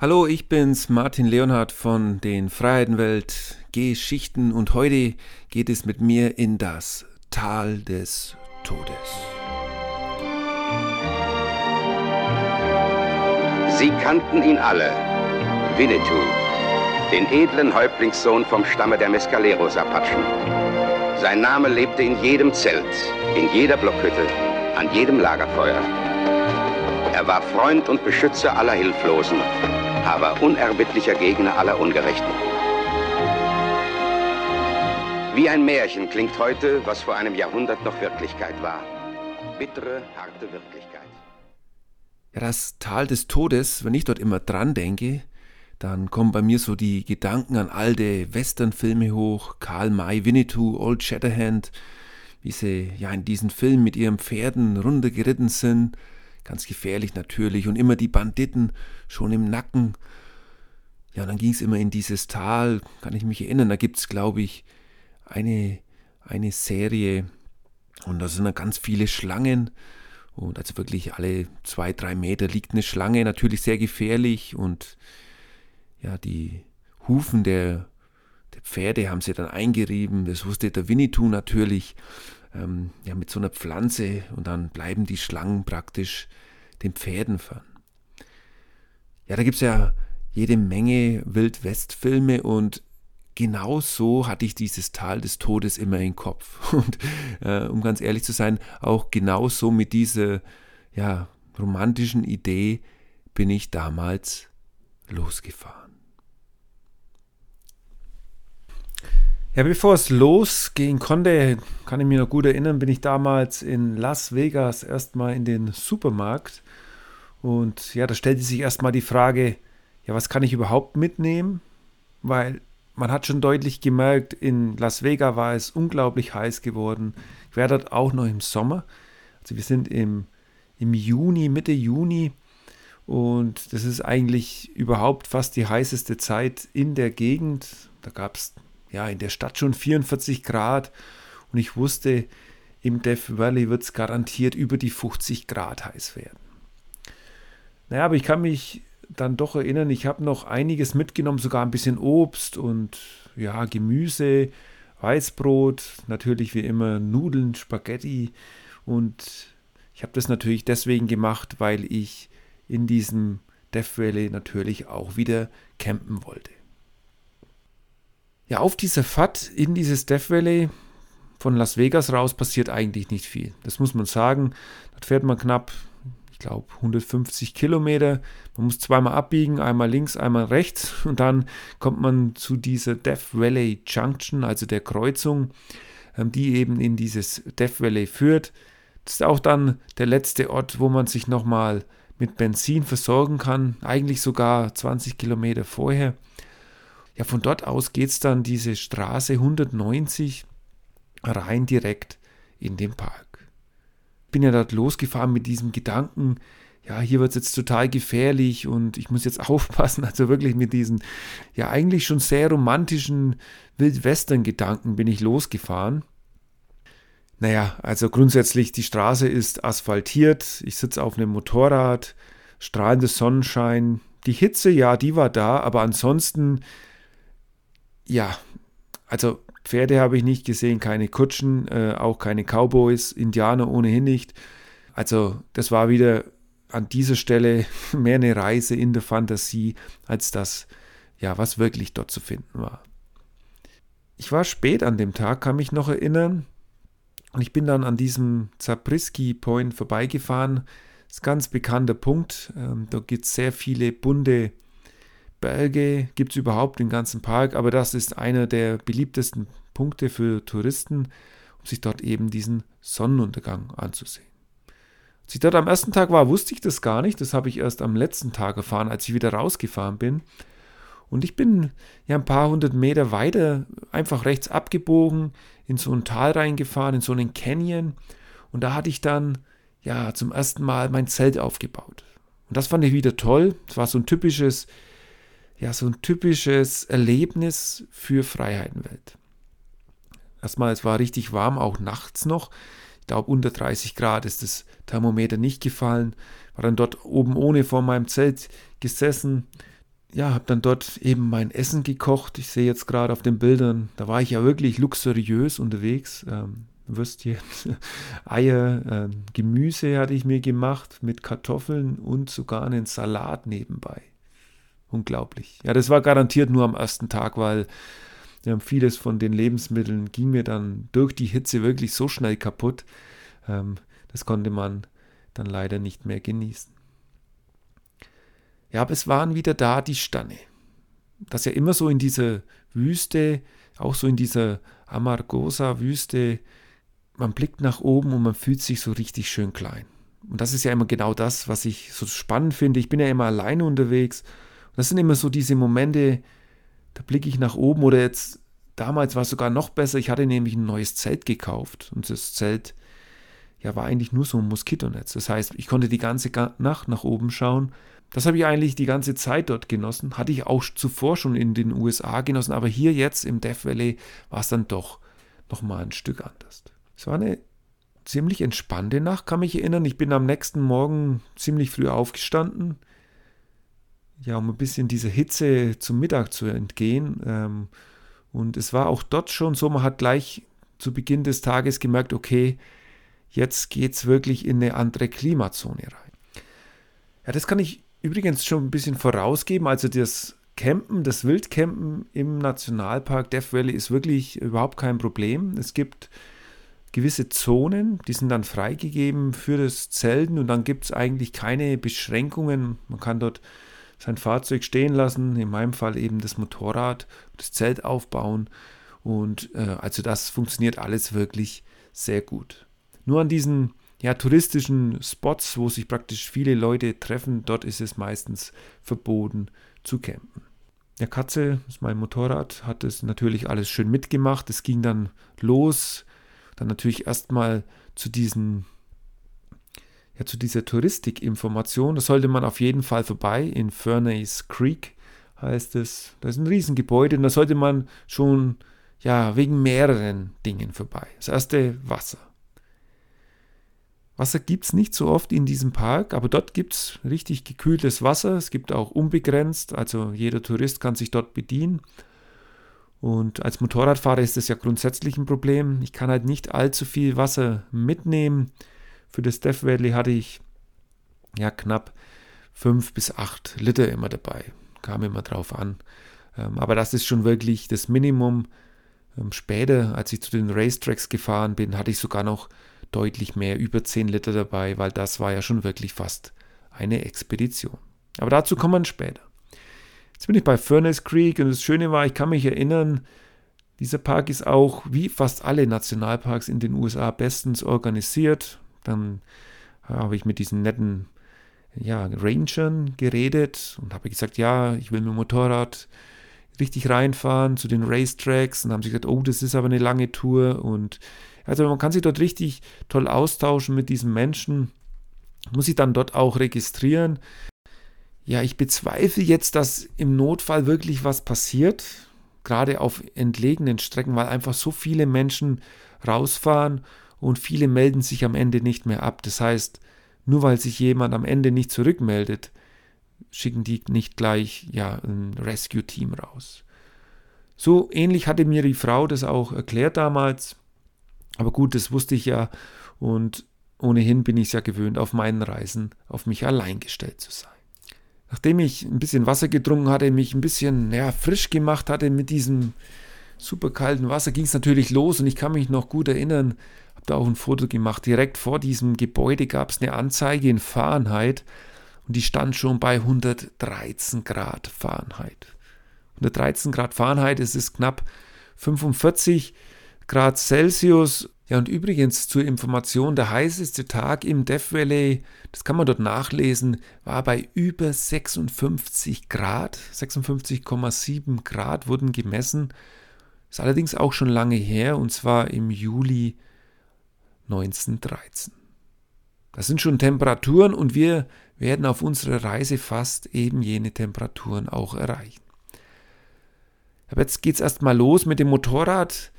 Hallo, ich bin's, Martin Leonhardt von den Freiheitenwelt Geschichten und heute geht es mit mir in das Tal des Todes. Sie kannten ihn alle. Winnetou, den edlen Häuptlingssohn vom Stamme der Mescaleros-Apachen. Sein Name lebte in jedem Zelt, in jeder Blockhütte, an jedem Lagerfeuer. Er war Freund und Beschützer aller Hilflosen, aber unerbittlicher Gegner aller Ungerechten. Wie ein Märchen klingt heute, was vor einem Jahrhundert noch Wirklichkeit war. Bittere, harte Wirklichkeit. Ja, das Tal des Todes, wenn ich dort immer dran denke, dann kommen bei mir so die Gedanken an alte Westernfilme hoch, Karl May, Winnetou, Old Shatterhand, wie sie ja in diesen Filmen mit ihren Pferden runtergeritten sind, ganz gefährlich natürlich und immer die Banditen schon im Nacken. Ja, dann ging es immer in dieses Tal, kann ich mich erinnern, da gibt es, glaube ich, eine, eine Serie und da sind dann ganz viele Schlangen und also wirklich alle zwei, drei Meter liegt eine Schlange, natürlich sehr gefährlich und ja, die Hufen der, der Pferde haben sie dann eingerieben, das wusste der Winnetou natürlich, ähm, ja, mit so einer Pflanze und dann bleiben die Schlangen praktisch den Pferden fern. Ja, da gibt es ja jede Menge Wildwest-Filme und genau so hatte ich dieses Tal des Todes immer im Kopf. Und äh, um ganz ehrlich zu sein, auch genau so mit dieser ja, romantischen Idee bin ich damals losgefahren. Ja, bevor es losgehen konnte, kann ich mich noch gut erinnern, bin ich damals in Las Vegas erstmal in den Supermarkt. Und ja, da stellte sich erstmal die Frage, ja, was kann ich überhaupt mitnehmen? Weil man hat schon deutlich gemerkt, in Las Vegas war es unglaublich heiß geworden. Ich war dort auch noch im Sommer. Also wir sind im, im Juni, Mitte Juni. Und das ist eigentlich überhaupt fast die heißeste Zeit in der Gegend. Da gab es ja in der Stadt schon 44 Grad. Und ich wusste, im Death Valley wird es garantiert über die 50 Grad heiß werden. Naja, aber ich kann mich dann doch erinnern, ich habe noch einiges mitgenommen, sogar ein bisschen Obst und ja, Gemüse, Weißbrot, natürlich wie immer Nudeln, Spaghetti und ich habe das natürlich deswegen gemacht, weil ich in diesem Death Valley natürlich auch wieder campen wollte. Ja, auf dieser Fahrt in dieses Death Valley von Las Vegas raus passiert eigentlich nicht viel. Das muss man sagen. Dort fährt man knapp ich glaube, 150 Kilometer. Man muss zweimal abbiegen, einmal links, einmal rechts und dann kommt man zu dieser Death Valley Junction, also der Kreuzung, ähm, die eben in dieses Death Valley führt. Das ist auch dann der letzte Ort, wo man sich nochmal mit Benzin versorgen kann, eigentlich sogar 20 Kilometer vorher. Ja, von dort aus geht es dann diese Straße 190 rein direkt in den Park bin ja dort losgefahren mit diesem Gedanken, ja, hier wird es jetzt total gefährlich und ich muss jetzt aufpassen. Also wirklich mit diesen, ja, eigentlich schon sehr romantischen Wildwestern-Gedanken bin ich losgefahren. Naja, also grundsätzlich, die Straße ist asphaltiert, ich sitze auf einem Motorrad, strahlender Sonnenschein. Die Hitze, ja, die war da, aber ansonsten, ja, also Pferde habe ich nicht gesehen, keine Kutschen, äh, auch keine Cowboys, Indianer ohnehin nicht. Also das war wieder an dieser Stelle mehr eine Reise in der Fantasie, als das, ja, was wirklich dort zu finden war. Ich war spät an dem Tag, kann mich noch erinnern. Und ich bin dann an diesem Zabriskie Point vorbeigefahren. Das ist ein ganz bekannter Punkt. Ähm, da gibt es sehr viele bunte Berge gibt es überhaupt im ganzen Park, aber das ist einer der beliebtesten Punkte für Touristen, um sich dort eben diesen Sonnenuntergang anzusehen. Als ich dort am ersten Tag war, wusste ich das gar nicht. Das habe ich erst am letzten Tag erfahren, als ich wieder rausgefahren bin. Und ich bin ja ein paar hundert Meter weiter einfach rechts abgebogen, in so ein Tal reingefahren, in so einen Canyon. Und da hatte ich dann ja zum ersten Mal mein Zelt aufgebaut. Und das fand ich wieder toll. Es war so ein typisches ja, so ein typisches Erlebnis für Freiheitenwelt. Erstmal, es war richtig warm, auch nachts noch. Ich glaube, unter 30 Grad ist das Thermometer nicht gefallen. War dann dort oben ohne vor meinem Zelt gesessen, ja, habe dann dort eben mein Essen gekocht. Ich sehe jetzt gerade auf den Bildern, da war ich ja wirklich luxuriös unterwegs. Ähm, Würstchen, Eier, äh, Gemüse hatte ich mir gemacht mit Kartoffeln und sogar einen Salat nebenbei. Unglaublich. Ja, das war garantiert nur am ersten Tag, weil ja, vieles von den Lebensmitteln ging mir dann durch die Hitze wirklich so schnell kaputt. Ähm, das konnte man dann leider nicht mehr genießen. Ja, aber es waren wieder da die Stanne. Das ja immer so in dieser Wüste, auch so in dieser Amargosa-Wüste, man blickt nach oben und man fühlt sich so richtig schön klein. Und das ist ja immer genau das, was ich so spannend finde. Ich bin ja immer alleine unterwegs. Und das sind immer so diese Momente, da blicke ich nach oben oder jetzt, damals war es sogar noch besser. Ich hatte nämlich ein neues Zelt gekauft. Und das Zelt, ja, war eigentlich nur so ein Moskitonetz. Das heißt, ich konnte die ganze Nacht nach oben schauen. Das habe ich eigentlich die ganze Zeit dort genossen. Hatte ich auch zuvor schon in den USA genossen. Aber hier jetzt im Death Valley war es dann doch nochmal ein Stück anders. Es war eine ziemlich entspannte Nacht, kann mich erinnern. Ich bin am nächsten Morgen ziemlich früh aufgestanden, ja, um ein bisschen dieser Hitze zum Mittag zu entgehen. Ähm, und es war auch dort schon so, man hat gleich zu Beginn des Tages gemerkt, okay, jetzt geht es wirklich in eine andere Klimazone rein. Ja, das kann ich übrigens schon ein bisschen vorausgeben. Also das Campen, das Wildcampen im Nationalpark Death Valley ist wirklich überhaupt kein Problem. Es gibt gewisse Zonen, die sind dann freigegeben für das Zelten und dann gibt es eigentlich keine Beschränkungen. Man kann dort sein Fahrzeug stehen lassen, in meinem Fall eben das Motorrad, das Zelt aufbauen und äh, also das funktioniert alles wirklich sehr gut. Nur an diesen ja, touristischen Spots, wo sich praktisch viele Leute treffen, dort ist es meistens verboten zu campen. Der Katze, das ist mein Motorrad, hat es natürlich alles schön mitgemacht. Es ging dann los dann natürlich erstmal zu diesen ja, zu dieser Touristikinformation. Da sollte man auf jeden Fall vorbei. In Furnace Creek heißt es. Da ist ein Riesengebäude und da sollte man schon ja, wegen mehreren Dingen vorbei. Das erste Wasser. Wasser gibt es nicht so oft in diesem Park, aber dort gibt es richtig gekühltes Wasser. Es gibt auch unbegrenzt, also jeder Tourist kann sich dort bedienen. Und als Motorradfahrer ist das ja grundsätzlich ein Problem. Ich kann halt nicht allzu viel Wasser mitnehmen. Für das Death Valley hatte ich ja knapp fünf bis acht Liter immer dabei. Kam immer drauf an. Ähm, aber das ist schon wirklich das Minimum. Ähm, später, als ich zu den Racetracks gefahren bin, hatte ich sogar noch deutlich mehr, über zehn Liter dabei, weil das war ja schon wirklich fast eine Expedition. Aber dazu kommen wir später. Jetzt bin ich bei Furnace Creek und das Schöne war, ich kann mich erinnern, dieser Park ist auch wie fast alle Nationalparks in den USA bestens organisiert. Dann habe ich mit diesen netten ja, Rangern geredet und habe gesagt, ja, ich will mit dem Motorrad richtig reinfahren zu den Racetracks und haben sie gesagt, oh, das ist aber eine lange Tour und also man kann sich dort richtig toll austauschen mit diesen Menschen, muss sich dann dort auch registrieren. Ja, ich bezweifle jetzt, dass im Notfall wirklich was passiert, gerade auf entlegenen Strecken, weil einfach so viele Menschen rausfahren und viele melden sich am Ende nicht mehr ab. Das heißt, nur weil sich jemand am Ende nicht zurückmeldet, schicken die nicht gleich ja, ein Rescue-Team raus. So ähnlich hatte mir die Frau das auch erklärt damals. Aber gut, das wusste ich ja und ohnehin bin ich es ja gewöhnt, auf meinen Reisen auf mich allein gestellt zu sein nachdem ich ein bisschen Wasser getrunken hatte, mich ein bisschen ja, frisch gemacht hatte mit diesem super kalten Wasser, ging es natürlich los und ich kann mich noch gut erinnern, da auch ein Foto gemacht. Direkt vor diesem Gebäude gab es eine Anzeige in Fahrenheit und die stand schon bei 113 Grad Fahrenheit. 113 Grad Fahrenheit, es ist knapp 45 Grad Celsius ja, und übrigens zur Information, der heißeste Tag im Death Valley, das kann man dort nachlesen, war bei über 56 Grad. 56,7 Grad wurden gemessen. Ist allerdings auch schon lange her, und zwar im Juli 1913. Das sind schon Temperaturen und wir werden auf unserer Reise fast eben jene Temperaturen auch erreichen. Aber jetzt geht es erstmal los mit dem Motorrad.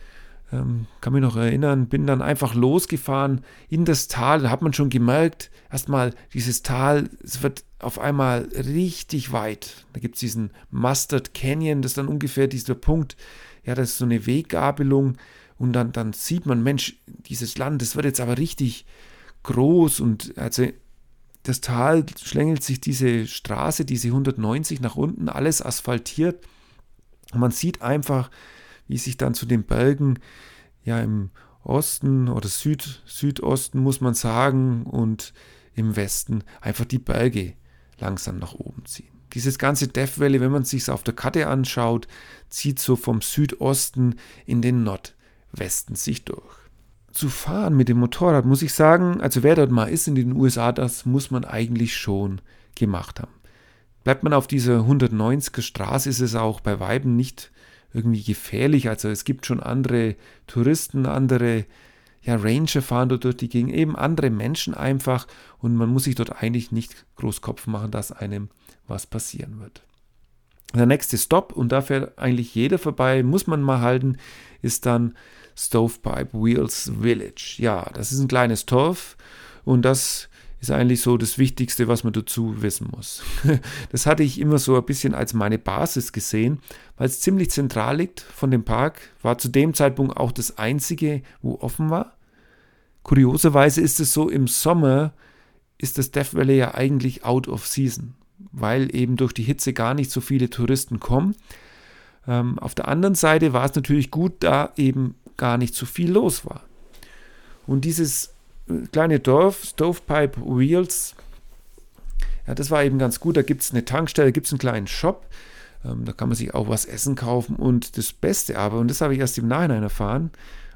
ähm, kann mich noch erinnern, bin dann einfach losgefahren in das Tal. Da hat man schon gemerkt, erstmal dieses Tal, es wird auf einmal richtig weit. Da gibt es diesen Mustard Canyon, das ist dann ungefähr dieser Punkt, ja, das ist so eine Weggabelung. Und dann, dann sieht man, Mensch, dieses Land, das wird jetzt aber richtig groß und also das Tal schlängelt sich diese Straße, diese 190 nach unten, alles asphaltiert. Und man sieht einfach, wie sich dann zu den Bergen ja im Osten oder Süd, Südosten muss man sagen und im Westen einfach die Berge langsam nach oben ziehen. Dieses ganze Death Valley, wenn man es sich auf der Karte anschaut, zieht so vom Südosten in den Nordwesten sich durch. Zu fahren mit dem Motorrad, muss ich sagen, also wer dort mal ist in den USA, das muss man eigentlich schon gemacht haben. Bleibt man auf dieser 190er Straße, ist es auch bei Weiben nicht irgendwie gefährlich. Also es gibt schon andere Touristen, andere ja, Ranger fahren dort durch die Gegend, eben andere Menschen einfach und man muss sich dort eigentlich nicht groß Kopf machen, dass einem was passieren wird. Der nächste Stop, und da fährt eigentlich jeder vorbei, muss man mal halten, ist dann Stovepipe Wheels Village. Ja, das ist ein kleines Dorf und das ist eigentlich so das Wichtigste, was man dazu wissen muss. Das hatte ich immer so ein bisschen als meine Basis gesehen, weil es ziemlich zentral liegt von dem Park, war zu dem Zeitpunkt auch das einzige, wo offen war. Kurioserweise ist es so, im Sommer ist das Death Valley ja eigentlich out of season, weil eben durch die Hitze gar nicht so viele Touristen kommen. Ähm, auf der anderen Seite war es natürlich gut, da eben gar nicht so viel los war. Und dieses kleine Dorf, Stovepipe Wheels. Ja, das war eben ganz gut. Da gibt es eine Tankstelle, gibt es einen kleinen Shop. Ähm, da kann man sich auch was essen kaufen. Und das Beste aber, und das habe ich erst im Nachhinein erfahren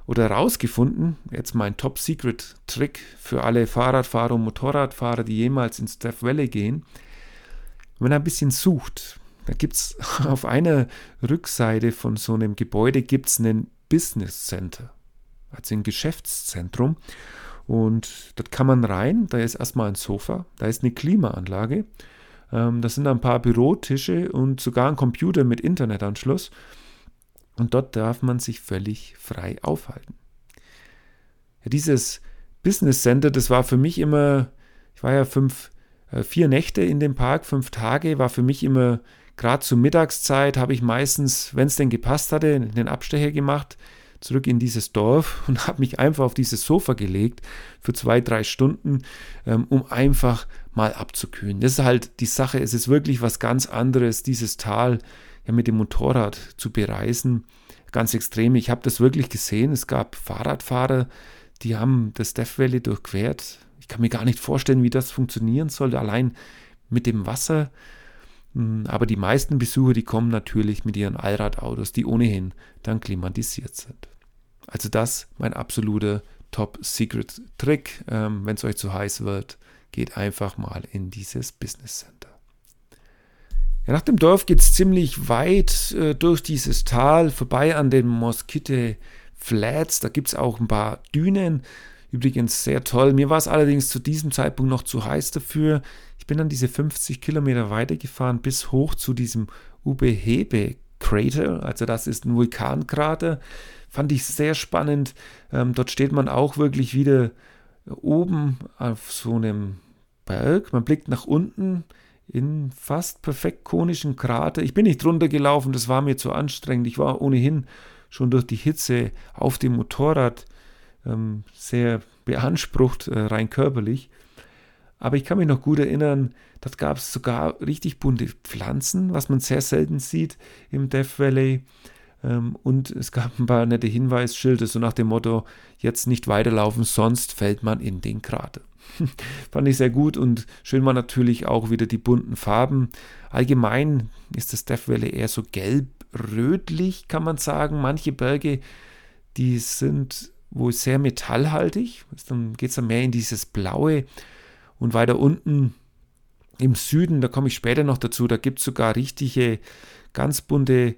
oder rausgefunden, jetzt mein Top-Secret-Trick für alle Fahrradfahrer und Motorradfahrer, die jemals ins Death Valley gehen. Wenn man ein bisschen sucht, da gibt es auf einer Rückseite von so einem Gebäude gibt's einen Business Center, also ein Geschäftszentrum. Und dort kann man rein, da ist erstmal ein Sofa, da ist eine Klimaanlage, ähm, da sind ein paar Bürotische und sogar ein Computer mit Internetanschluss. Und dort darf man sich völlig frei aufhalten. Ja, dieses Business Center, das war für mich immer, ich war ja fünf, vier Nächte in dem Park, fünf Tage, war für mich immer, gerade zur Mittagszeit, habe ich meistens, wenn es denn gepasst hatte, den Abstecher gemacht zurück in dieses Dorf und habe mich einfach auf dieses Sofa gelegt für zwei, drei Stunden, ähm, um einfach mal abzukühlen. Das ist halt die Sache. Es ist wirklich was ganz anderes, dieses Tal ja mit dem Motorrad zu bereisen. Ganz extrem. Ich habe das wirklich gesehen. Es gab Fahrradfahrer, die haben das Death Valley durchquert. Ich kann mir gar nicht vorstellen, wie das funktionieren soll, allein mit dem Wasser. Hm, aber die meisten Besucher, die kommen natürlich mit ihren Allradautos, die ohnehin dann klimatisiert sind. Also das mein absoluter Top-Secret-Trick. Ähm, Wenn es euch zu heiß wird, geht einfach mal in dieses Business Center. Ja, nach dem Dorf geht es ziemlich weit äh, durch dieses Tal, vorbei an den Moskite Flats. Da gibt es auch ein paar Dünen. Übrigens sehr toll. Mir war es allerdings zu diesem Zeitpunkt noch zu heiß dafür. Ich bin dann diese 50 Kilometer weitergefahren bis hoch zu diesem Ubehebe Crater. Also das ist ein Vulkankrater. Fand ich sehr spannend. Ähm, dort steht man auch wirklich wieder oben auf so einem Berg. Man blickt nach unten in fast perfekt konischen Krater. Ich bin nicht drunter gelaufen, das war mir zu anstrengend. Ich war ohnehin schon durch die Hitze auf dem Motorrad ähm, sehr beansprucht, äh, rein körperlich. Aber ich kann mich noch gut erinnern, dort gab es sogar richtig bunte Pflanzen, was man sehr selten sieht im Death Valley. Ähm, und es gab ein paar nette Hinweisschilder, so nach dem Motto, jetzt nicht weiterlaufen, sonst fällt man in den Krater. Fand ich sehr gut und schön war natürlich auch wieder die bunten Farben. Allgemein ist das Death Valley eher so gelb-rötlich, kann man sagen. Manche Berge, die sind wohl sehr metallhaltig. Dann geht es dann mehr in dieses Blaue. Und weiter unten im Süden, da komme ich später noch dazu, da gibt es sogar richtige, ganz bunte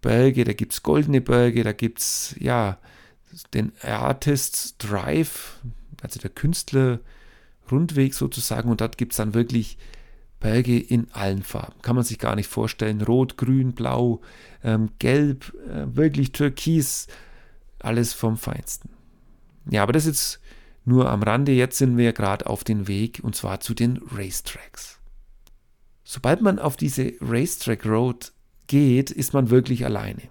Berge, da gibt es goldene Berge, da gibt es ja den Artist's Drive, also der Künstler Rundweg sozusagen und dort gibt es dann wirklich Berge in allen Farben. Kann man sich gar nicht vorstellen. Rot, grün, blau, ähm, gelb, äh, wirklich türkis. Alles vom Feinsten. Ja, aber das ist jetzt nur am Rande. Jetzt sind wir gerade auf dem Weg und zwar zu den Racetracks. Sobald man auf diese Racetrack Road geht, ist man wirklich alleine.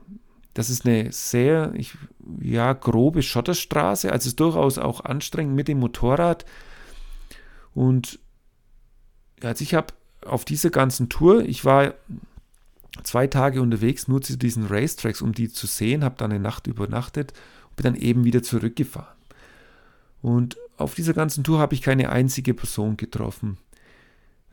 Das ist eine sehr ich, ja, grobe Schotterstraße, also ist durchaus auch anstrengend mit dem Motorrad. Und also ich habe auf dieser ganzen Tour, ich war zwei Tage unterwegs, nur zu diesen Racetracks, um die zu sehen, habe dann eine Nacht übernachtet und bin dann eben wieder zurückgefahren. Und auf dieser ganzen Tour habe ich keine einzige Person getroffen.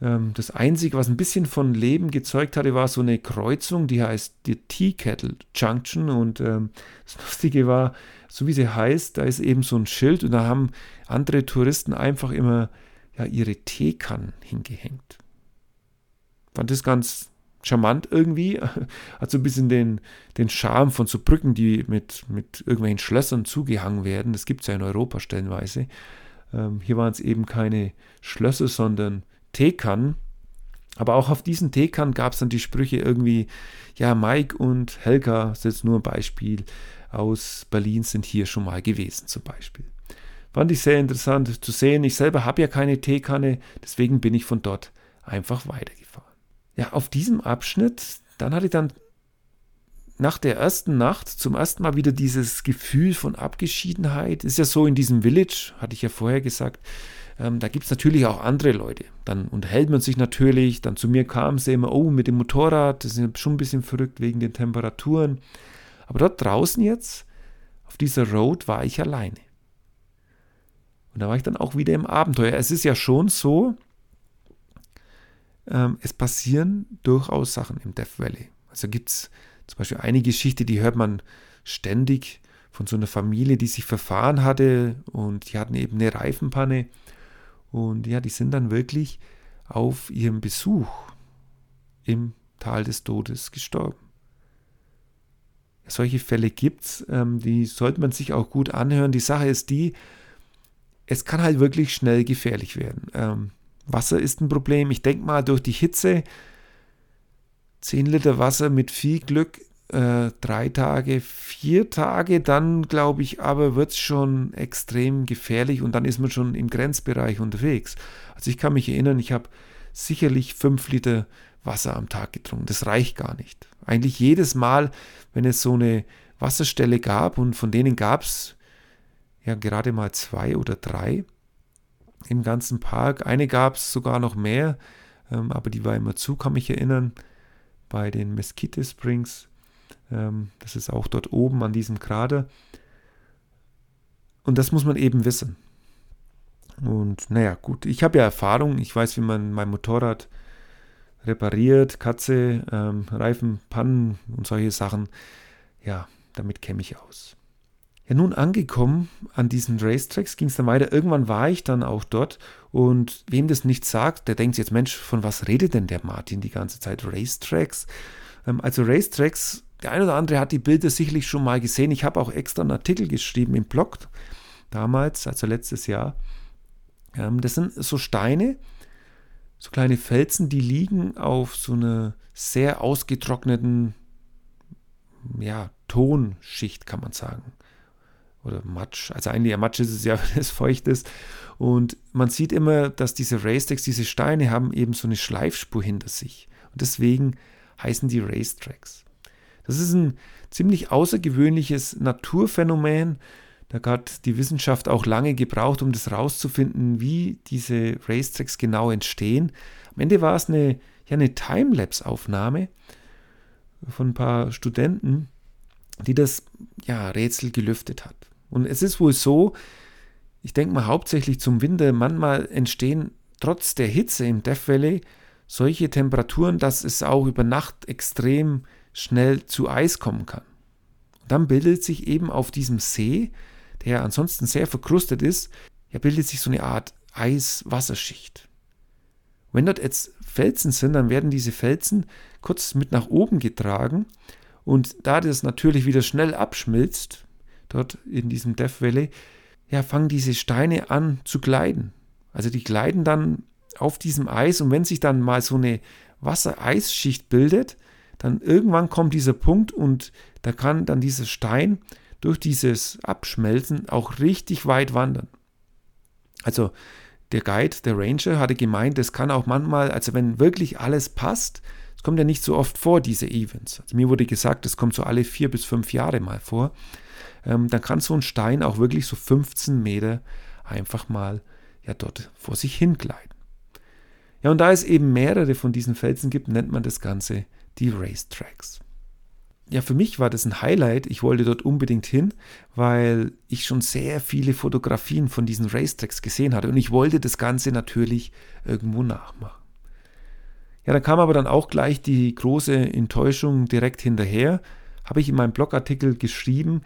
Ähm, das Einzige, was ein bisschen von Leben gezeugt hatte, war so eine Kreuzung, die heißt die Tea Kettle Junction. Und ähm, das Lustige war, so wie sie heißt, da ist eben so ein Schild und da haben andere Touristen einfach immer ja, ihre Teekannen hingehängt. Fand das ganz charmant irgendwie. Hat so ein bisschen den, den Charme von so Brücken, die mit, mit irgendwelchen Schlössern zugehangen werden. Das gibt es ja in Europa stellenweise. Ähm, hier waren es eben keine Schlösser, sondern Teekannen. Aber auch auf diesen Teekannen gab es dann die Sprüche irgendwie, ja, Mike und Helga, das ist jetzt nur ein Beispiel, aus Berlin sind hier schon mal gewesen zum Beispiel. Fand ich sehr interessant zu sehen. Ich selber habe ja keine Teekanne, deswegen bin ich von dort einfach weitergefahren. Ja, auf diesem Abschnitt, dann hatte ich dann nach der ersten Nacht zum ersten Mal wieder dieses Gefühl von Abgeschiedenheit. Ist ja so in diesem Village, hatte ich ja vorher gesagt, ähm, da gibt es natürlich auch andere Leute. Dann unterhält man sich natürlich. Dann zu mir kam sie immer, oh, mit dem Motorrad, das ist schon ein bisschen verrückt wegen den Temperaturen. Aber dort draußen jetzt, auf dieser Road, war ich alleine. Und da war ich dann auch wieder im Abenteuer. Es ist ja schon so, ähm, es passieren durchaus Sachen im Death Valley. Also gibt es zum Beispiel eine Geschichte, die hört man ständig von so einer Familie, die sich verfahren hatte und die hatten eben eine Reifenpanne und ja, die sind dann wirklich auf ihrem Besuch im Tal des Todes gestorben. Solche Fälle gibt es, ähm, die sollte man sich auch gut anhören. Die Sache ist die, es kann halt wirklich schnell gefährlich werden. Ähm, Wasser ist ein Problem. Ich denke mal, durch die Hitze, 10 Liter Wasser mit viel Glück äh, drei Tage, vier Tage, dann glaube ich aber wird es schon extrem gefährlich und dann ist man schon im Grenzbereich unterwegs. Also ich kann mich erinnern, ich habe sicherlich fünf Liter Wasser am Tag getrunken. Das reicht gar nicht. Eigentlich jedes Mal, wenn es so eine Wasserstelle gab und von denen gab es ja gerade mal zwei oder drei im ganzen Park. Eine gab es sogar noch mehr, ähm, aber die war immer zu, kann mich erinnern, bei den Mesquite Springs. Ähm, das ist auch dort oben an diesem Krater. Und das muss man eben wissen. Und naja, gut, ich habe ja Erfahrung, ich weiß, wie man mein Motorrad repariert, Katze, ähm, Reifen, Pannen und solche Sachen. Ja, damit käme ich aus. Ja, nun angekommen an diesen Racetracks ging es dann weiter. Irgendwann war ich dann auch dort und wem das nicht sagt, der denkt jetzt, Mensch, von was redet denn der Martin die ganze Zeit? Racetracks? Ähm, also Racetracks der eine oder andere hat die Bilder sicherlich schon mal gesehen. Ich habe auch extra einen Artikel geschrieben im Blog damals, also letztes Jahr. Ähm, das sind so Steine, so kleine Felsen, die liegen auf so einer sehr ausgetrockneten ja, Tonschicht, kann man sagen. Oder Matsch. Also eigentlich ja Matsch ist es ja, wenn es feucht ist. Und man sieht immer, dass diese Racetacks, diese Steine haben eben so eine Schleifspur hinter sich. Und deswegen heißen die Racetracks. Das ist ein ziemlich außergewöhnliches Naturphänomen. Da hat die Wissenschaft auch lange gebraucht, um das rauszufinden, wie diese Racetracks genau entstehen. Am Ende war es eine, ja, eine Timelapse-Aufnahme von ein paar Studenten, die das ja, Rätsel gelüftet hat. Und es ist wohl so, ich denke mal hauptsächlich zum Winter, manchmal entstehen trotz der Hitze im Death Valley solche Temperaturen, dass es auch über Nacht extrem schnell zu Eis kommen kann. Und dann bildet sich eben auf diesem See, der ansonsten sehr verkrustet ist, ja, bildet sich so eine Art Eiswasserschicht. Wenn dort jetzt Felsen sind, dann werden diese Felsen kurz mit nach oben getragen und da das natürlich wieder schnell abschmilzt, dort in diesem Death Valley, ja, fangen diese Steine an zu gleiten. Also die gleiten dann auf diesem Eis und wenn sich dann mal so eine Wassereisschicht bildet, dann irgendwann kommt dieser Punkt und da kann dann dieser Stein durch dieses Abschmelzen auch richtig weit wandern. Also der Guide, der Ranger, hatte gemeint, es kann auch manchmal, also wenn wirklich alles passt, es kommt ja nicht so oft vor, diese Events. Also mir wurde gesagt, es kommt so alle vier bis fünf Jahre mal vor. Ähm, dann kann so ein Stein auch wirklich so 15 Meter einfach mal ja dort vor sich hingleiten. Ja, und da es eben mehrere von diesen Felsen gibt, nennt man das Ganze die Racetracks ja, für mich war das ein Highlight. Ich wollte dort unbedingt hin, weil ich schon sehr viele Fotografien von diesen Racetracks gesehen hatte und ich wollte das Ganze natürlich irgendwo nachmachen. Ja, da kam aber dann auch gleich die große Enttäuschung direkt hinterher. Habe ich in meinem Blogartikel geschrieben,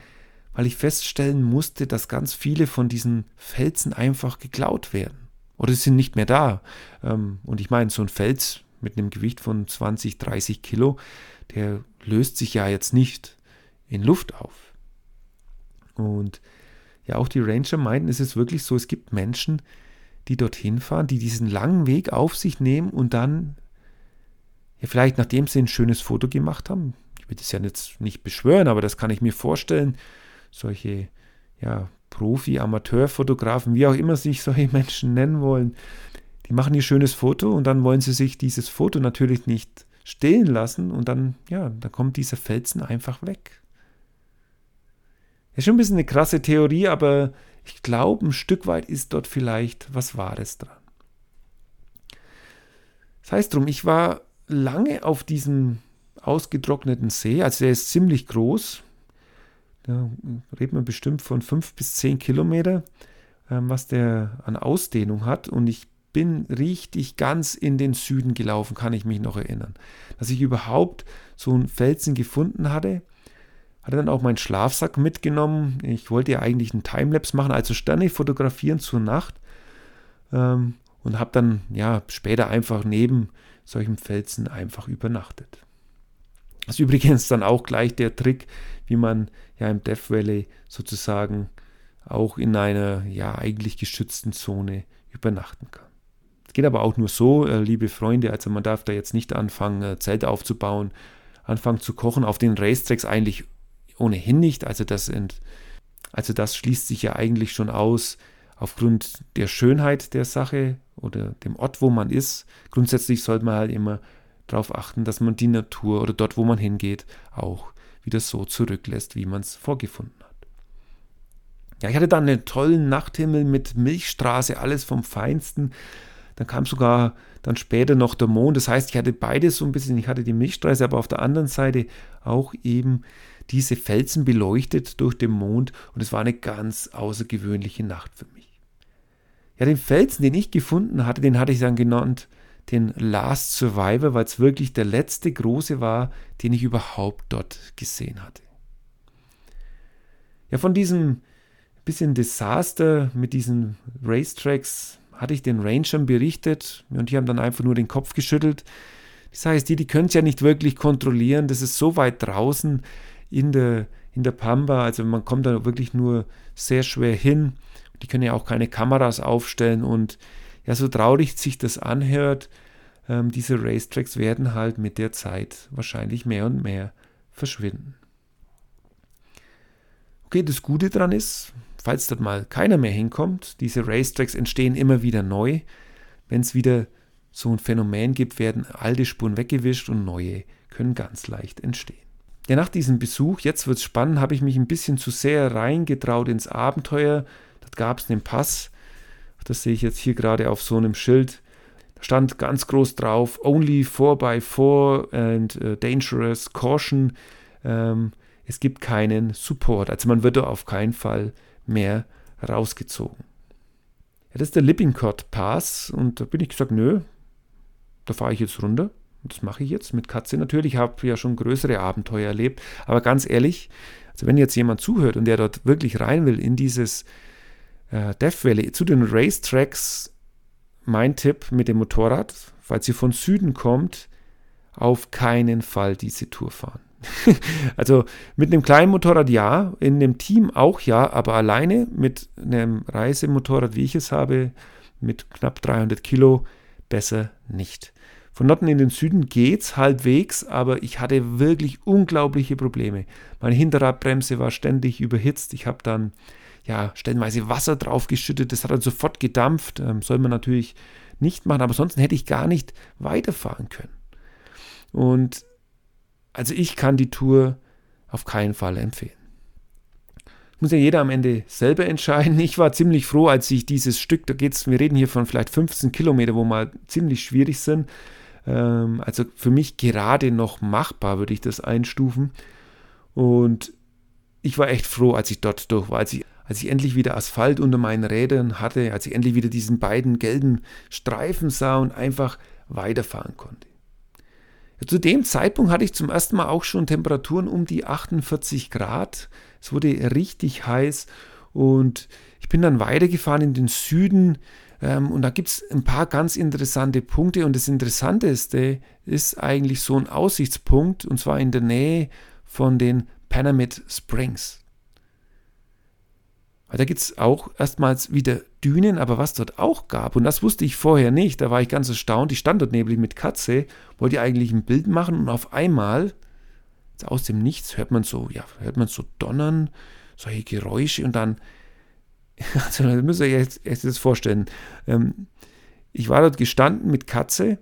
weil ich feststellen musste, dass ganz viele von diesen Felsen einfach geklaut werden. Oder sie sind nicht mehr da. Ähm, und ich meine, so ein Fels mit einem Gewicht von 20, 30 Kilo, der löst sich ja jetzt nicht in Luft auf. Und ja, auch die Ranger meinten, es ist wirklich so, es gibt Menschen, die dorthin fahren, die diesen langen Weg auf sich nehmen und dann, ja, vielleicht nachdem sie ein schönes Foto gemacht haben, ich will das ja jetzt nicht beschwören, aber das kann ich mir vorstellen, solche, ja, Profi, Amateurfotografen, wie auch immer sich solche Menschen nennen wollen, die machen ihr schönes Foto und dann wollen sie sich dieses Foto natürlich nicht stehen lassen und dann, ja, dann kommt dieser Felsen einfach weg. Ist schon ein bisschen eine krasse Theorie, aber ich glaube, ein Stück weit ist dort vielleicht was Wahres dran. Das heißt drum, ich war lange auf diesem ausgetrockneten See, also der ist ziemlich groß. Da redet man bestimmt von fünf bis zehn Kilometer, ähm, was der an Ausdehnung hat. Und ich bin richtig ganz in den Süden gelaufen, kann ich mich noch erinnern. Dass ich überhaupt so einen Felsen gefunden hatte, hatte dann auch meinen Schlafsack mitgenommen. Ich wollte ja eigentlich einen Timelapse machen, also Sterne fotografieren zur Nacht. Ähm, und habe dann ja später einfach neben solchen Felsen einfach übernachtet. Das ist übrigens dann auch gleich der Trick, wie man ja im Death Valley sozusagen auch in einer ja eigentlich geschützten Zone übernachten kann. Geht aber auch nur so, äh, liebe Freunde. Also man darf da jetzt nicht anfangen, äh, Zelte aufzubauen, anfangen zu kochen. Auf den Racetracks eigentlich ohnehin nicht. Also das, ent, also das schließt sich ja eigentlich schon aus aufgrund der Schönheit der Sache oder dem Ort, wo man ist. Grundsätzlich sollte man halt immer darauf achten, dass man die Natur oder dort, wo man hingeht, auch wieder so zurücklässt, wie man es vorgefunden hat. Ja, ich hatte dann einen tollen Nachthimmel mit Milchstraße, alles vom Feinsten. Dann kam sogar dann später noch der Mond. Das heißt, ich hatte beides so ein bisschen. Ich hatte die Milchstraße, aber auf der anderen Seite auch eben diese Felsen beleuchtet durch den Mond. Und es war eine ganz außergewöhnliche Nacht für mich. Ja, den Felsen, den ich gefunden hatte, den hatte ich dann genannt den Last Survivor, weil es wirklich der letzte große war, den ich überhaupt dort gesehen hatte. Ja, von diesem bisschen Desaster mit diesen Racetracks hatte ich den Rangern berichtet und die haben dann einfach nur den Kopf geschüttelt. Das heißt, die, die können es ja nicht wirklich kontrollieren. Das ist so weit draußen in der, in der Pampa. Also man kommt da wirklich nur sehr schwer hin. Die können ja auch keine Kameras aufstellen. Und ja, so traurig sich das anhört, ähm, diese Racetracks werden halt mit der Zeit wahrscheinlich mehr und mehr verschwinden. Okay, das Gute daran ist, falls dort mal keiner mehr hinkommt, diese Racetracks entstehen immer wieder neu. Wenn es wieder so ein Phänomen gibt, werden alte Spuren weggewischt und neue können ganz leicht entstehen. Ja, nach diesem Besuch, jetzt wird es spannend, habe ich mich ein bisschen zu sehr reingetraut ins Abenteuer. Dort gab es einen Pass, das sehe ich jetzt hier gerade auf so einem Schild. Da stand ganz groß drauf, only 4x4 and uh, dangerous caution. Ähm, es gibt keinen Support, also man wird da auf keinen Fall mehr rausgezogen. Ja, das ist der Lippincott Pass und da bin ich gesagt, nö, da fahre ich jetzt runter. Und das mache ich jetzt mit Katze natürlich. Ich habe ja schon größere Abenteuer erlebt. Aber ganz ehrlich, also wenn jetzt jemand zuhört und der dort wirklich rein will in dieses äh, Death Valley, zu den Racetracks, mein Tipp mit dem Motorrad, falls ihr von Süden kommt, auf keinen Fall diese Tour fahren. also mit einem kleinen Motorrad ja, in einem Team auch ja, aber alleine mit einem Reisemotorrad, wie ich es habe, mit knapp 300 Kilo, besser nicht. Von Norden in den Süden geht's halbwegs, aber ich hatte wirklich unglaubliche Probleme. Meine Hinterradbremse war ständig überhitzt. Ich habe dann ja stellenweise Wasser draufgeschüttet. Das hat dann sofort gedampft. Ähm, soll man natürlich nicht machen, aber ansonsten hätte ich gar nicht weiterfahren können. Und also ich kann die Tour auf keinen Fall empfehlen. Muss ja jeder am Ende selber entscheiden. Ich war ziemlich froh, als ich dieses Stück, da geht's, wir reden hier von vielleicht 15 Kilometer, wo mal ziemlich schwierig sind. Ähm, also für mich gerade noch machbar, würde ich das einstufen. Und ich war echt froh, als ich dort durch war, als ich, als ich endlich wieder Asphalt unter meinen Rädern hatte, als ich endlich wieder diesen beiden gelben Streifen sah und einfach weiterfahren konnte. Zu dem Zeitpunkt hatte ich zum ersten Mal auch schon Temperaturen um die 48 Grad. Es wurde richtig heiß und ich bin dann weitergefahren in den Süden ähm, und da gibt es ein paar ganz interessante Punkte und das Interessanteste ist eigentlich so ein Aussichtspunkt und zwar in der Nähe von den Panamint Springs. Da gibt es auch erstmals wieder Dünen, aber was dort auch gab, und das wusste ich vorher nicht, da war ich ganz erstaunt, ich stand dort nämlich mit Katze, wollte eigentlich ein Bild machen und auf einmal, aus dem Nichts, hört man so, ja, hört man so donnern, solche Geräusche und dann, also das müsst ihr euch jetzt, jetzt vorstellen, ähm, ich war dort gestanden mit Katze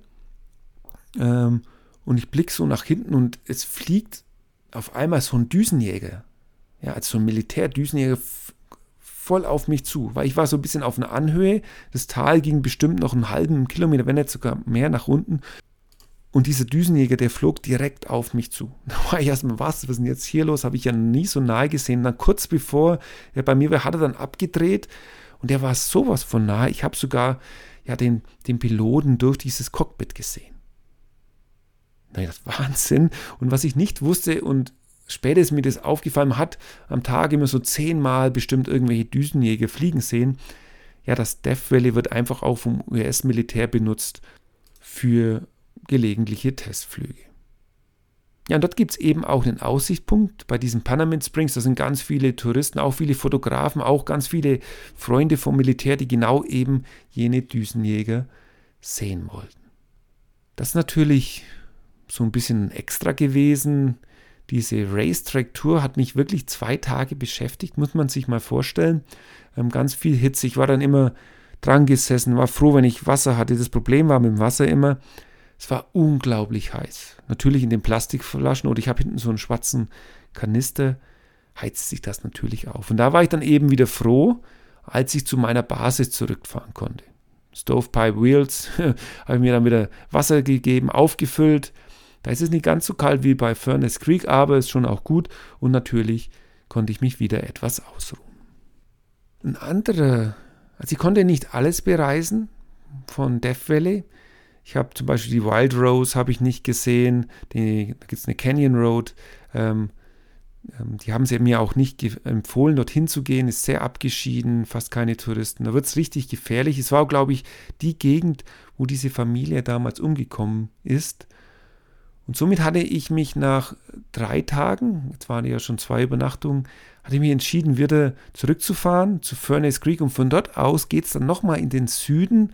ähm, und ich blicke so nach hinten und es fliegt auf einmal so ein Düsenjäger, ja, als so ein Militärdüsenjäger voll auf mich zu, weil ich war so ein bisschen auf einer Anhöhe. Das Tal ging bestimmt noch einen halben Kilometer, wenn nicht sogar mehr nach unten. Und dieser Düsenjäger, der flog direkt auf mich zu. Da war ich erstmal, was, was ist denn jetzt hier los? Habe ich ja nie so nahe gesehen. Dann kurz bevor er bei mir war, hat er dann abgedreht und der war sowas von nahe. Ich habe sogar ja, den, den Piloten durch dieses Cockpit gesehen. Naja, das Wahnsinn. Und was ich nicht wusste und später ist mir das aufgefallen, hat am Tag immer so zehnmal bestimmt irgendwelche Düsenjäger fliegen sehen. Ja, das Death Valley wird einfach auch vom US-Militär benutzt für gelegentliche Testflüge. Ja, und dort gibt es eben auch einen Aussichtspunkt bei diesen Panamint Springs. Da sind ganz viele Touristen, auch viele Fotografen, auch ganz viele Freunde vom Militär, die genau eben jene Düsenjäger sehen wollten. Das ist natürlich so ein bisschen extra gewesen. Diese Racetrack-Tour hat mich wirklich zwei Tage beschäftigt, muss man sich mal vorstellen. Ähm, ganz viel Hitze. Ich war dann immer dran gesessen, war froh, wenn ich Wasser hatte. Das Problem war mit dem Wasser immer, es war unglaublich heiß. Natürlich in den Plastikflaschen oder ich habe hinten so einen schwarzen Kanister, heizt sich das natürlich auf. Und da war ich dann eben wieder froh, als ich zu meiner Basis zurückfahren konnte. Stovepipe Wheels, habe ich mir dann wieder Wasser gegeben, aufgefüllt, da ist es nicht ganz so kalt wie bei Furnace Creek, aber ist schon auch gut und natürlich konnte ich mich wieder etwas ausruhen. Ein anderer, also ich konnte nicht alles bereisen von Death Valley. Ich habe zum Beispiel die Wild Rose habe ich nicht gesehen, die, da gibt es eine Canyon Road. Ähm, ähm, die haben sie mir auch nicht empfohlen, dorthin zu gehen, ist sehr abgeschieden, fast keine Touristen. Da wird es richtig gefährlich. Es war, glaube ich, die Gegend, wo diese Familie damals umgekommen ist. Und somit hatte ich mich nach drei Tagen, jetzt waren ja schon zwei Übernachtungen, hatte ich mich entschieden, wieder zurückzufahren zu Furnace Creek und von dort aus geht es dann nochmal in den Süden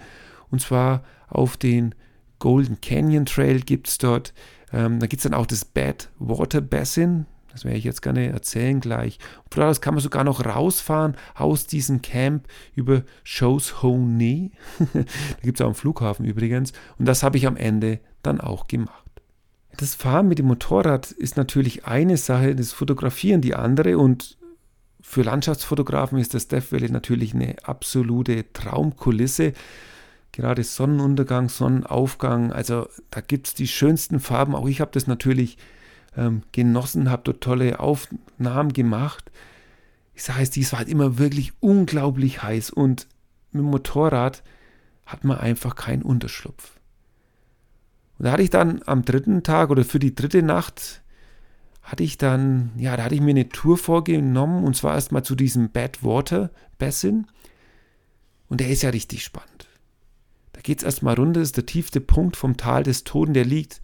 und zwar auf den Golden Canyon Trail gibt es dort. Ähm, da gibt es dann auch das Bad Water Basin, das werde ich jetzt gerne erzählen gleich. Und von dort aus kann man sogar noch rausfahren aus diesem Camp über Shows Honey. da gibt es auch einen Flughafen übrigens. Und das habe ich am Ende dann auch gemacht. Das Fahren mit dem Motorrad ist natürlich eine Sache, das Fotografieren die andere und für Landschaftsfotografen ist das Death Valley natürlich eine absolute Traumkulisse. Gerade Sonnenuntergang, Sonnenaufgang, also da gibt es die schönsten Farben. Auch ich habe das natürlich ähm, genossen, habe dort tolle Aufnahmen gemacht. Ich sage es, dies war halt immer wirklich unglaublich heiß und mit dem Motorrad hat man einfach keinen Unterschlupf. Und da hatte ich dann am dritten Tag oder für die dritte Nacht hatte ich dann, ja, da hatte ich mir eine Tour vorgenommen und zwar erstmal zu diesem Badwater Basin. Und der ist ja richtig spannend. Da geht es erstmal runter, das ist der tiefste Punkt vom Tal des Toten, der liegt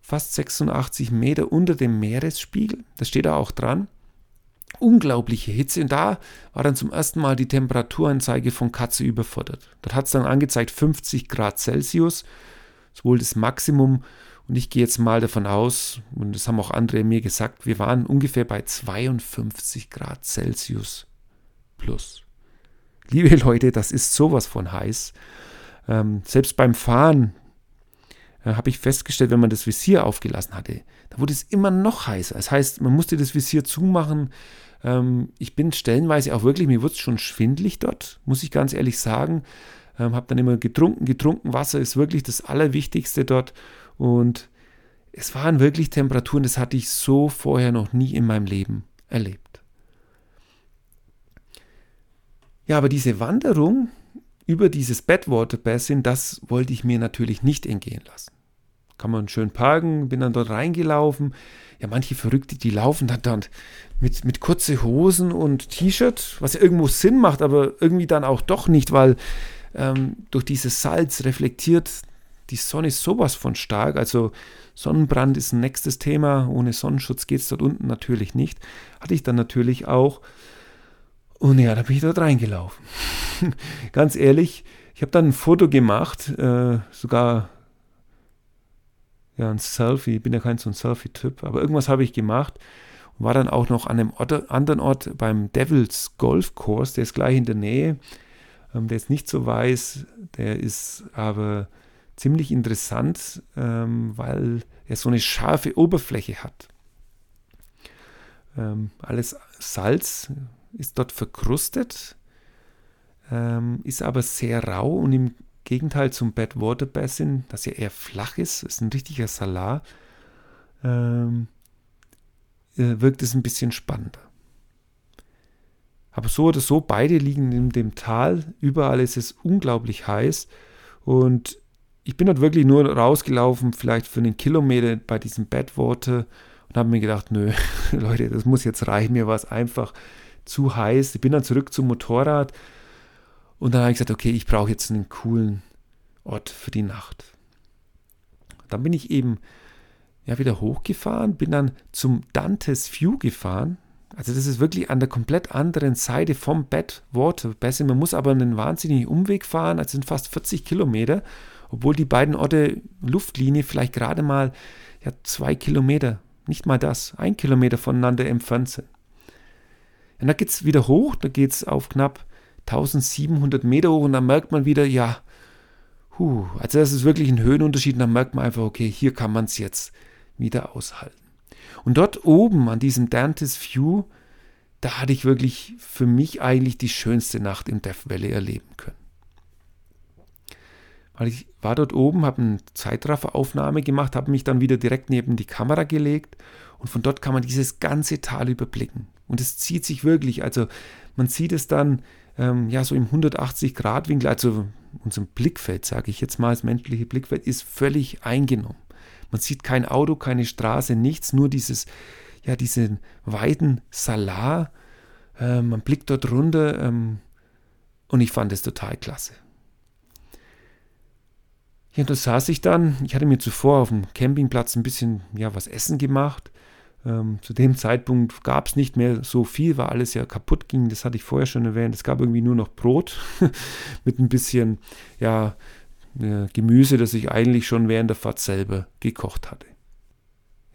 fast 86 Meter unter dem Meeresspiegel. Das steht da auch dran. Unglaubliche Hitze. Und da war dann zum ersten Mal die Temperaturanzeige von Katze überfordert. Dort hat es dann angezeigt 50 Grad Celsius ist wohl das Maximum. Und ich gehe jetzt mal davon aus, und das haben auch andere mir gesagt, wir waren ungefähr bei 52 Grad Celsius plus. Liebe Leute, das ist sowas von heiß. Ähm, selbst beim Fahren äh, habe ich festgestellt, wenn man das Visier aufgelassen hatte, da wurde es immer noch heißer. Das heißt, man musste das Visier zumachen. Ähm, ich bin stellenweise auch wirklich, mir wurde es schon schwindlig dort, muss ich ganz ehrlich sagen. Ähm, habe dann immer getrunken, getrunken. Wasser ist wirklich das Allerwichtigste dort. Und es waren wirklich Temperaturen, das hatte ich so vorher noch nie in meinem Leben erlebt. Ja, aber diese Wanderung über dieses Badwater Basin, das wollte ich mir natürlich nicht entgehen lassen. Kann man schön parken, bin dann dort reingelaufen. Ja, manche Verrückte, die laufen dann, dann mit, mit kurze Hosen und T-Shirt, was ja irgendwo Sinn macht, aber irgendwie dann auch doch nicht, weil ähm, durch dieses Salz reflektiert die Sonne sowas von stark. Also Sonnenbrand ist ein nächstes Thema. Ohne Sonnenschutz geht es dort unten natürlich nicht. Hatte ich dann natürlich auch. Und ja, da bin ich dort reingelaufen. Ganz ehrlich, ich habe dann ein Foto gemacht, äh, sogar ja, ein Selfie. Ich bin ja kein so ein Selfie-Typ, aber irgendwas habe ich gemacht war dann auch noch an einem anderen Ort beim Devils Golf Course, der ist gleich in der Nähe. Ähm, der ist nicht so weiß, der ist aber ziemlich interessant, ähm, weil er so eine scharfe Oberfläche hat. Ähm, alles Salz, ist dort verkrustet, ähm, ist aber sehr rau und im Gegenteil zum Badwater Basin, das ja eher flach ist, ist ein richtiger Salar, ähm, äh, wirkt es ein bisschen spannender. Aber so oder so, beide liegen in dem Tal, überall ist es unglaublich heiß und ich bin dort wirklich nur rausgelaufen, vielleicht für einen Kilometer bei diesem Badwater und habe mir gedacht, nö, Leute, das muss jetzt reichen, mir war es einfach zu heiß. Ich bin dann zurück zum Motorrad und dann habe ich gesagt, okay, ich brauche jetzt einen coolen Ort für die Nacht. Dann bin ich eben ja, wieder hochgefahren, bin dann zum Dantes View gefahren. Also das ist wirklich an der komplett anderen Seite vom Badwater Basin. Man muss aber einen wahnsinnigen Umweg fahren, also sind fast 40 Kilometer, obwohl die beiden Orte Luftlinie vielleicht gerade mal ja, zwei Kilometer, nicht mal das, ein Kilometer voneinander entfernt sind. Und da geht es wieder hoch, da geht es auf knapp 1700 Meter hoch und dann merkt man wieder, ja, huh, also das ist wirklich ein Höhenunterschied und dann merkt man einfach, okay, hier kann man es jetzt wieder aushalten. Und dort oben an diesem Dantes View, da hatte ich wirklich für mich eigentlich die schönste Nacht im Death Valley erleben können. Weil ich war dort oben, habe eine Zeitrafferaufnahme gemacht, habe mich dann wieder direkt neben die Kamera gelegt und von dort kann man dieses ganze Tal überblicken. Und es zieht sich wirklich, also man sieht es dann ähm, ja so im 180-Grad-Winkel, also unser Blickfeld, sage ich jetzt mal, das menschliche Blickfeld ist völlig eingenommen. Man sieht kein Auto, keine Straße, nichts, nur dieses, ja, diesen weiten Salar. Äh, man blickt dort runter ähm, und ich fand es total klasse. Ja, da saß ich dann, ich hatte mir zuvor auf dem Campingplatz ein bisschen ja, was essen gemacht ähm, zu dem Zeitpunkt gab es nicht mehr so viel, weil alles ja kaputt ging. Das hatte ich vorher schon erwähnt. Es gab irgendwie nur noch Brot mit ein bisschen ja, äh, Gemüse, das ich eigentlich schon während der Fahrt selber gekocht hatte.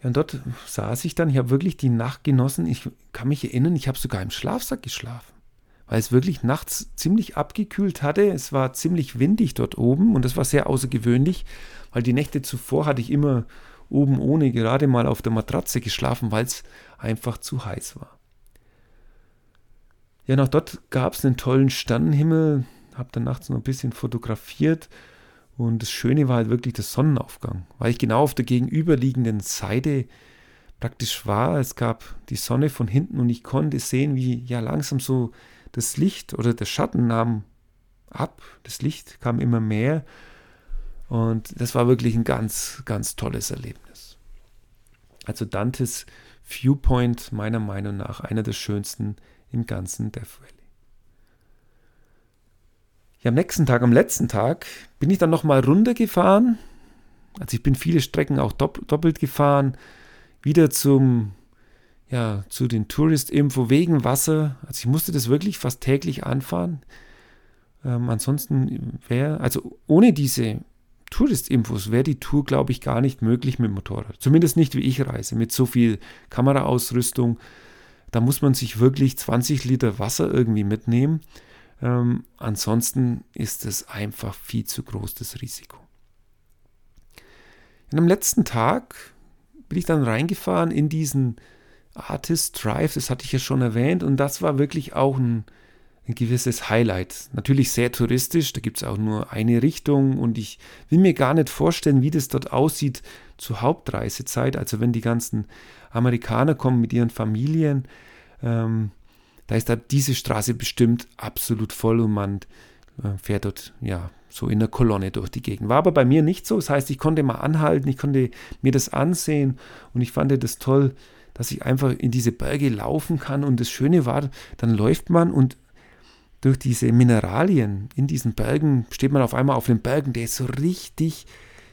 Ja, und dort saß ich dann. Ich habe wirklich die Nacht genossen. Ich kann mich erinnern, ich habe sogar im Schlafsack geschlafen, weil es wirklich nachts ziemlich abgekühlt hatte. Es war ziemlich windig dort oben und das war sehr außergewöhnlich, weil die Nächte zuvor hatte ich immer oben ohne gerade mal auf der Matratze geschlafen, weil es einfach zu heiß war. Ja, nach dort gab es einen tollen Sternenhimmel, habe dann nachts noch ein bisschen fotografiert und das Schöne war halt wirklich der Sonnenaufgang, weil ich genau auf der gegenüberliegenden Seite praktisch war. Es gab die Sonne von hinten und ich konnte sehen, wie ja langsam so das Licht oder der Schatten nahm ab. Das Licht kam immer mehr und das war wirklich ein ganz, ganz tolles Erlebnis. Also Dantes Viewpoint meiner Meinung nach einer der schönsten im ganzen Death Valley. Ja, am nächsten Tag, am letzten Tag, bin ich dann nochmal runtergefahren. Also ich bin viele Strecken auch doppelt gefahren. Wieder zum, ja, zu den Tourist-Info wegen Wasser. Also ich musste das wirklich fast täglich anfahren. Ähm, ansonsten wäre, also ohne diese Tourist-Infos wäre die Tour, glaube ich, gar nicht möglich mit dem Motorrad. Zumindest nicht, wie ich reise, mit so viel Kameraausrüstung. Da muss man sich wirklich 20 Liter Wasser irgendwie mitnehmen. Ähm, ansonsten ist es einfach viel zu groß, das Risiko. Und am letzten Tag bin ich dann reingefahren in diesen Artist Drive, das hatte ich ja schon erwähnt, und das war wirklich auch ein, ein gewisses Highlight. Natürlich sehr touristisch, da gibt es auch nur eine Richtung und ich will mir gar nicht vorstellen, wie das dort aussieht zur Hauptreisezeit, also wenn die ganzen Amerikaner kommen mit ihren Familien. Ähm, da ist da diese Straße bestimmt absolut voll und man äh, fährt dort ja so in der Kolonne durch die Gegend. War aber bei mir nicht so. Das heißt, ich konnte mal anhalten, ich konnte mir das ansehen und ich fand das toll, dass ich einfach in diese Berge laufen kann. Und das Schöne war, dann läuft man und durch diese Mineralien in diesen Bergen steht man auf einmal auf den Bergen, der ist so richtig,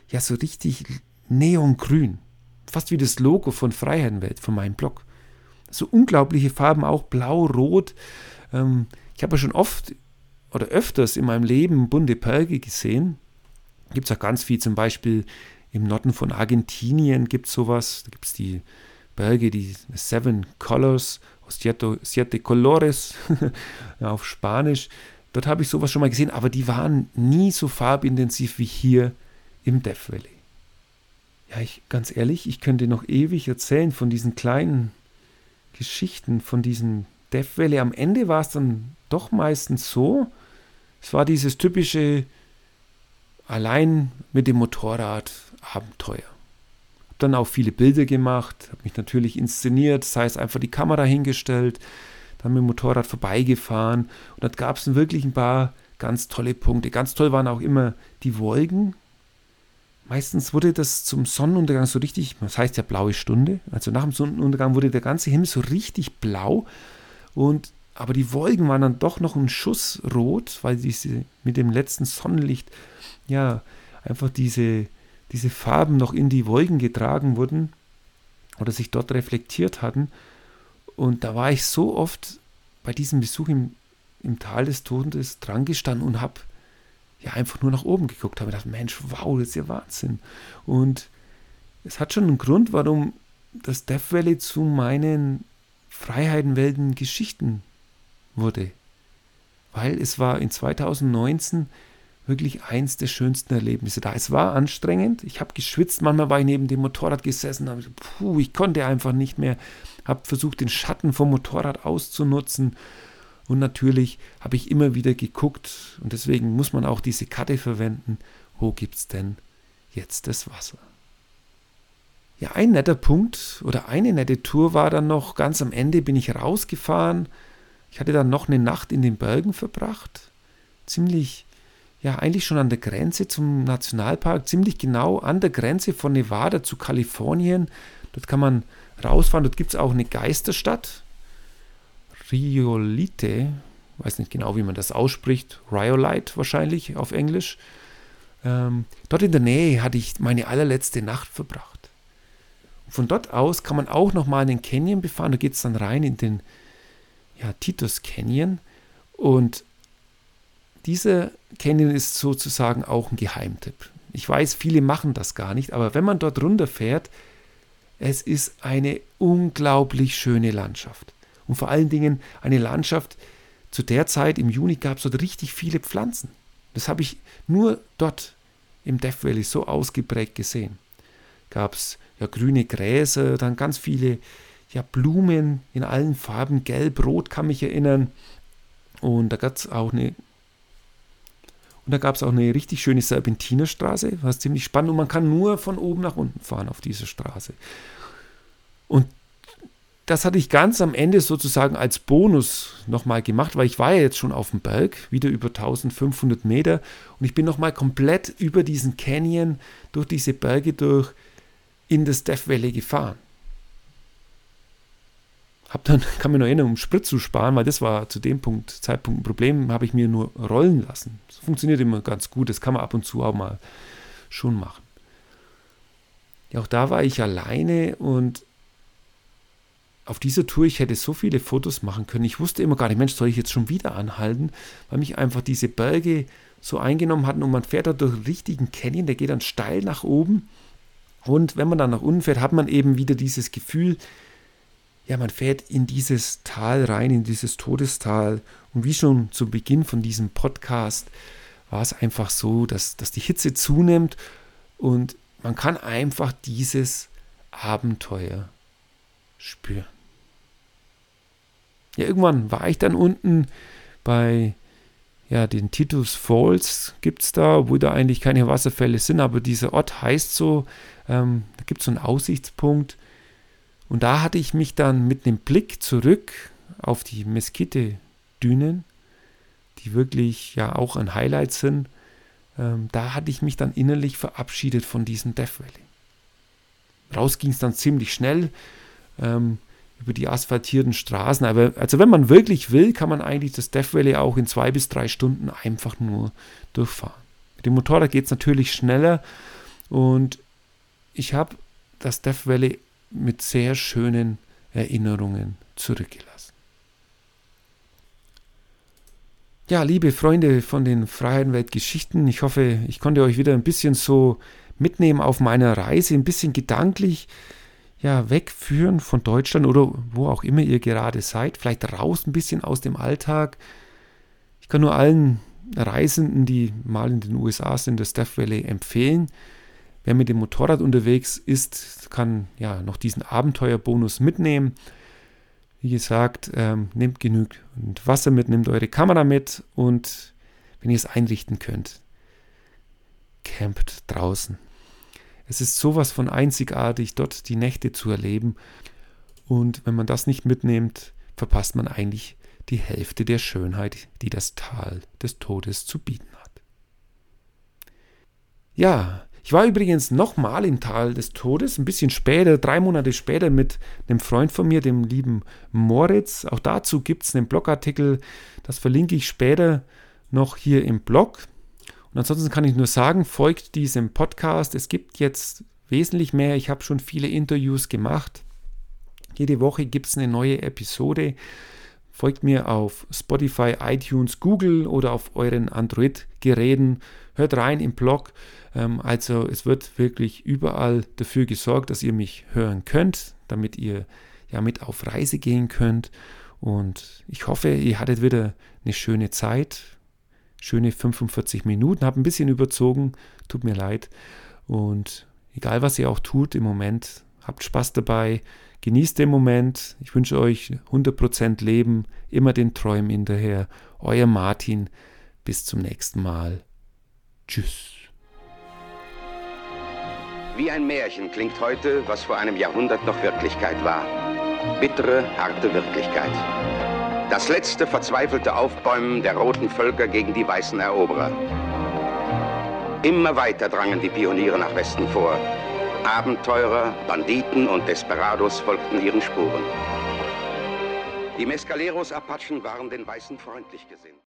ja, so richtig neongrün. Fast wie das Logo von Freiheitenwelt, von meinem Blog so unglaubliche Farben, auch blau, rot. Ähm, ich habe ja schon oft oder öfters in meinem Leben bunte Berge gesehen. Gibt es auch ganz viel, zum Beispiel im Norden von Argentinien gibt es sowas. Da gibt es die Berge, die Seven Colors, Siete, Siete Colores auf Spanisch. Dort habe ich sowas schon mal gesehen, aber die waren nie so farbintensiv wie hier im Death Valley. Ja, ich, ganz ehrlich, ich könnte noch ewig erzählen von diesen kleinen Geschichten von diesem Death Valley. Am Ende war es dann doch meistens so, es war dieses typische allein mit dem Motorrad Abenteuer. Hab dann auch viele Bilder gemacht, habe mich natürlich inszeniert, das heißt einfach die Kamera hingestellt, dann mit dem Motorrad vorbeigefahren und dort gab es wirklich ein paar ganz tolle Punkte. Ganz toll waren auch immer die Wolken, Meistens wurde das zum Sonnenuntergang so richtig, das heißt ja blaue Stunde, also nach dem Sonnenuntergang wurde der ganze Himmel so richtig blau und aber die Wolken waren dann doch noch ein Schuss rot, weil diese mit dem letzten Sonnenlicht ja einfach diese, diese Farben noch in die Wolken getragen wurden oder sich dort reflektiert hatten. Und da war ich so oft bei diesem Besuch im, im Tal des Todes dran gestanden und habe ja einfach nur nach oben geguckt habe und dachte, Mensch, wow, das ist ja Wahnsinn. Und es hat schon einen Grund, warum das Death Valley zu meinen Freiheitenwelten Geschichten wurde. Weil es war in 2019 wirklich eins der schönsten Erlebnisse da. Es war anstrengend. Ich habe geschwitzt. Manchmal war ich neben dem Motorrad gesessen. Habe, puh, ich konnte einfach nicht mehr. Habe versucht, den Schatten vom Motorrad auszunutzen. Und natürlich habe ich immer wieder geguckt und deswegen muss man auch diese Karte verwenden. Wo gibt es denn jetzt das Wasser? Ja, ein netter Punkt oder eine nette Tour war dann noch, ganz am Ende bin ich rausgefahren. Ich hatte dann noch eine Nacht in den Bergen verbracht. Ziemlich, ja, eigentlich schon an der Grenze zum Nationalpark, ziemlich genau an der Grenze von Nevada zu Kalifornien. Dort kann man rausfahren, dort gibt es auch eine Geisterstadt. Riolite, weiß nicht genau, wie man das ausspricht, Riolite wahrscheinlich auf Englisch. Ähm, dort in der Nähe hatte ich meine allerletzte Nacht verbracht. Von dort aus kann man auch nochmal den Canyon befahren. Da geht es dann rein in den ja, Titus Canyon. Und dieser Canyon ist sozusagen auch ein Geheimtipp. Ich weiß, viele machen das gar nicht, aber wenn man dort runterfährt, es ist eine unglaublich schöne Landschaft und vor allen Dingen eine Landschaft. Zu der Zeit im Juni gab es dort richtig viele Pflanzen. Das habe ich nur dort im Death Valley so ausgeprägt gesehen. Gab es ja grüne Gräser, dann ganz viele ja, Blumen in allen Farben, gelb, rot kann mich erinnern. Und da gab es auch eine und da gab es auch eine richtig schöne Serpentinerstraße, was ziemlich spannend und man kann nur von oben nach unten fahren auf dieser Straße. Und das hatte ich ganz am Ende sozusagen als Bonus nochmal gemacht, weil ich war ja jetzt schon auf dem Berg, wieder über 1500 Meter und ich bin nochmal komplett über diesen Canyon, durch diese Berge durch, in das Death Valley gefahren. Hab dann, kann mich noch erinnern, um Sprit zu sparen, weil das war zu dem Punkt, Zeitpunkt ein Problem, habe ich mir nur rollen lassen. Das funktioniert immer ganz gut, das kann man ab und zu auch mal schon machen. Ja, auch da war ich alleine und auf dieser Tour, ich hätte so viele Fotos machen können. Ich wusste immer gar nicht, Mensch, soll ich jetzt schon wieder anhalten, weil mich einfach diese Berge so eingenommen hatten und man fährt da durch einen richtigen Canyon, der geht dann steil nach oben. Und wenn man dann nach unten fährt, hat man eben wieder dieses Gefühl, ja, man fährt in dieses Tal rein, in dieses Todestal. Und wie schon zu Beginn von diesem Podcast war es einfach so, dass, dass die Hitze zunimmt und man kann einfach dieses Abenteuer spüren. Ja, irgendwann war ich dann unten bei ja, den Titus Falls gibt es da, wo da eigentlich keine Wasserfälle sind, aber dieser Ort heißt so, ähm, da gibt es so einen Aussichtspunkt. Und da hatte ich mich dann mit einem Blick zurück auf die Mesquite-Dünen, die wirklich ja auch ein Highlight sind, ähm, da hatte ich mich dann innerlich verabschiedet von diesem Death Valley. Raus ging es dann ziemlich schnell. Ähm, über die asphaltierten Straßen. Aber also wenn man wirklich will, kann man eigentlich das Death Valley auch in zwei bis drei Stunden einfach nur durchfahren. Mit dem Motorrad geht es natürlich schneller und ich habe das Death Valley mit sehr schönen Erinnerungen zurückgelassen. Ja, liebe Freunde von den Freiheitenwelt-Geschichten, ich hoffe, ich konnte euch wieder ein bisschen so mitnehmen auf meiner Reise, ein bisschen gedanklich ja, wegführen von Deutschland oder wo auch immer ihr gerade seid, vielleicht raus ein bisschen aus dem Alltag. Ich kann nur allen Reisenden, die mal in den USA sind, das Death Valley empfehlen. Wer mit dem Motorrad unterwegs ist, kann ja noch diesen Abenteuerbonus mitnehmen. Wie gesagt, ähm, nehmt genügend Wasser mit, nehmt eure Kamera mit und wenn ihr es einrichten könnt, campt draußen. Es ist sowas von einzigartig, dort die Nächte zu erleben. Und wenn man das nicht mitnimmt, verpasst man eigentlich die Hälfte der Schönheit, die das Tal des Todes zu bieten hat. Ja, ich war übrigens nochmal im Tal des Todes, ein bisschen später, drei Monate später mit einem Freund von mir, dem lieben Moritz. Auch dazu gibt es einen Blogartikel, das verlinke ich später noch hier im Blog. Und ansonsten kann ich nur sagen, folgt diesem Podcast. Es gibt jetzt wesentlich mehr. Ich habe schon viele Interviews gemacht. Jede Woche gibt es eine neue Episode. Folgt mir auf Spotify, iTunes, Google oder auf euren Android-Geräten. Hört rein im Blog. Ähm, also es wird wirklich überall dafür gesorgt, dass ihr mich hören könnt, damit ihr ja mit auf Reise gehen könnt. Und ich hoffe, ihr hattet wieder eine schöne Zeit schöne 45 Minuten. Habe ein bisschen überzogen, tut mir leid. Und egal, was ihr auch tut im Moment, habt Spaß dabei, genießt den Moment. Ich wünsche euch 100% Leben, immer den Träumen hinterher. Euer Martin, bis zum nächsten Mal. Tschüss. Wie ein Märchen klingt heute, was vor einem Jahrhundert noch Wirklichkeit war. Bittere, harte Wirklichkeit. Das letzte verzweifelte Aufbäumen der roten Völker gegen die weißen Eroberer. Immer weiter drangen die Pioniere nach Westen vor. Abenteurer, Banditen und Desperados folgten ihren Spuren. Die Mescaleros-Apachen waren den Weißen freundlich gesinnt.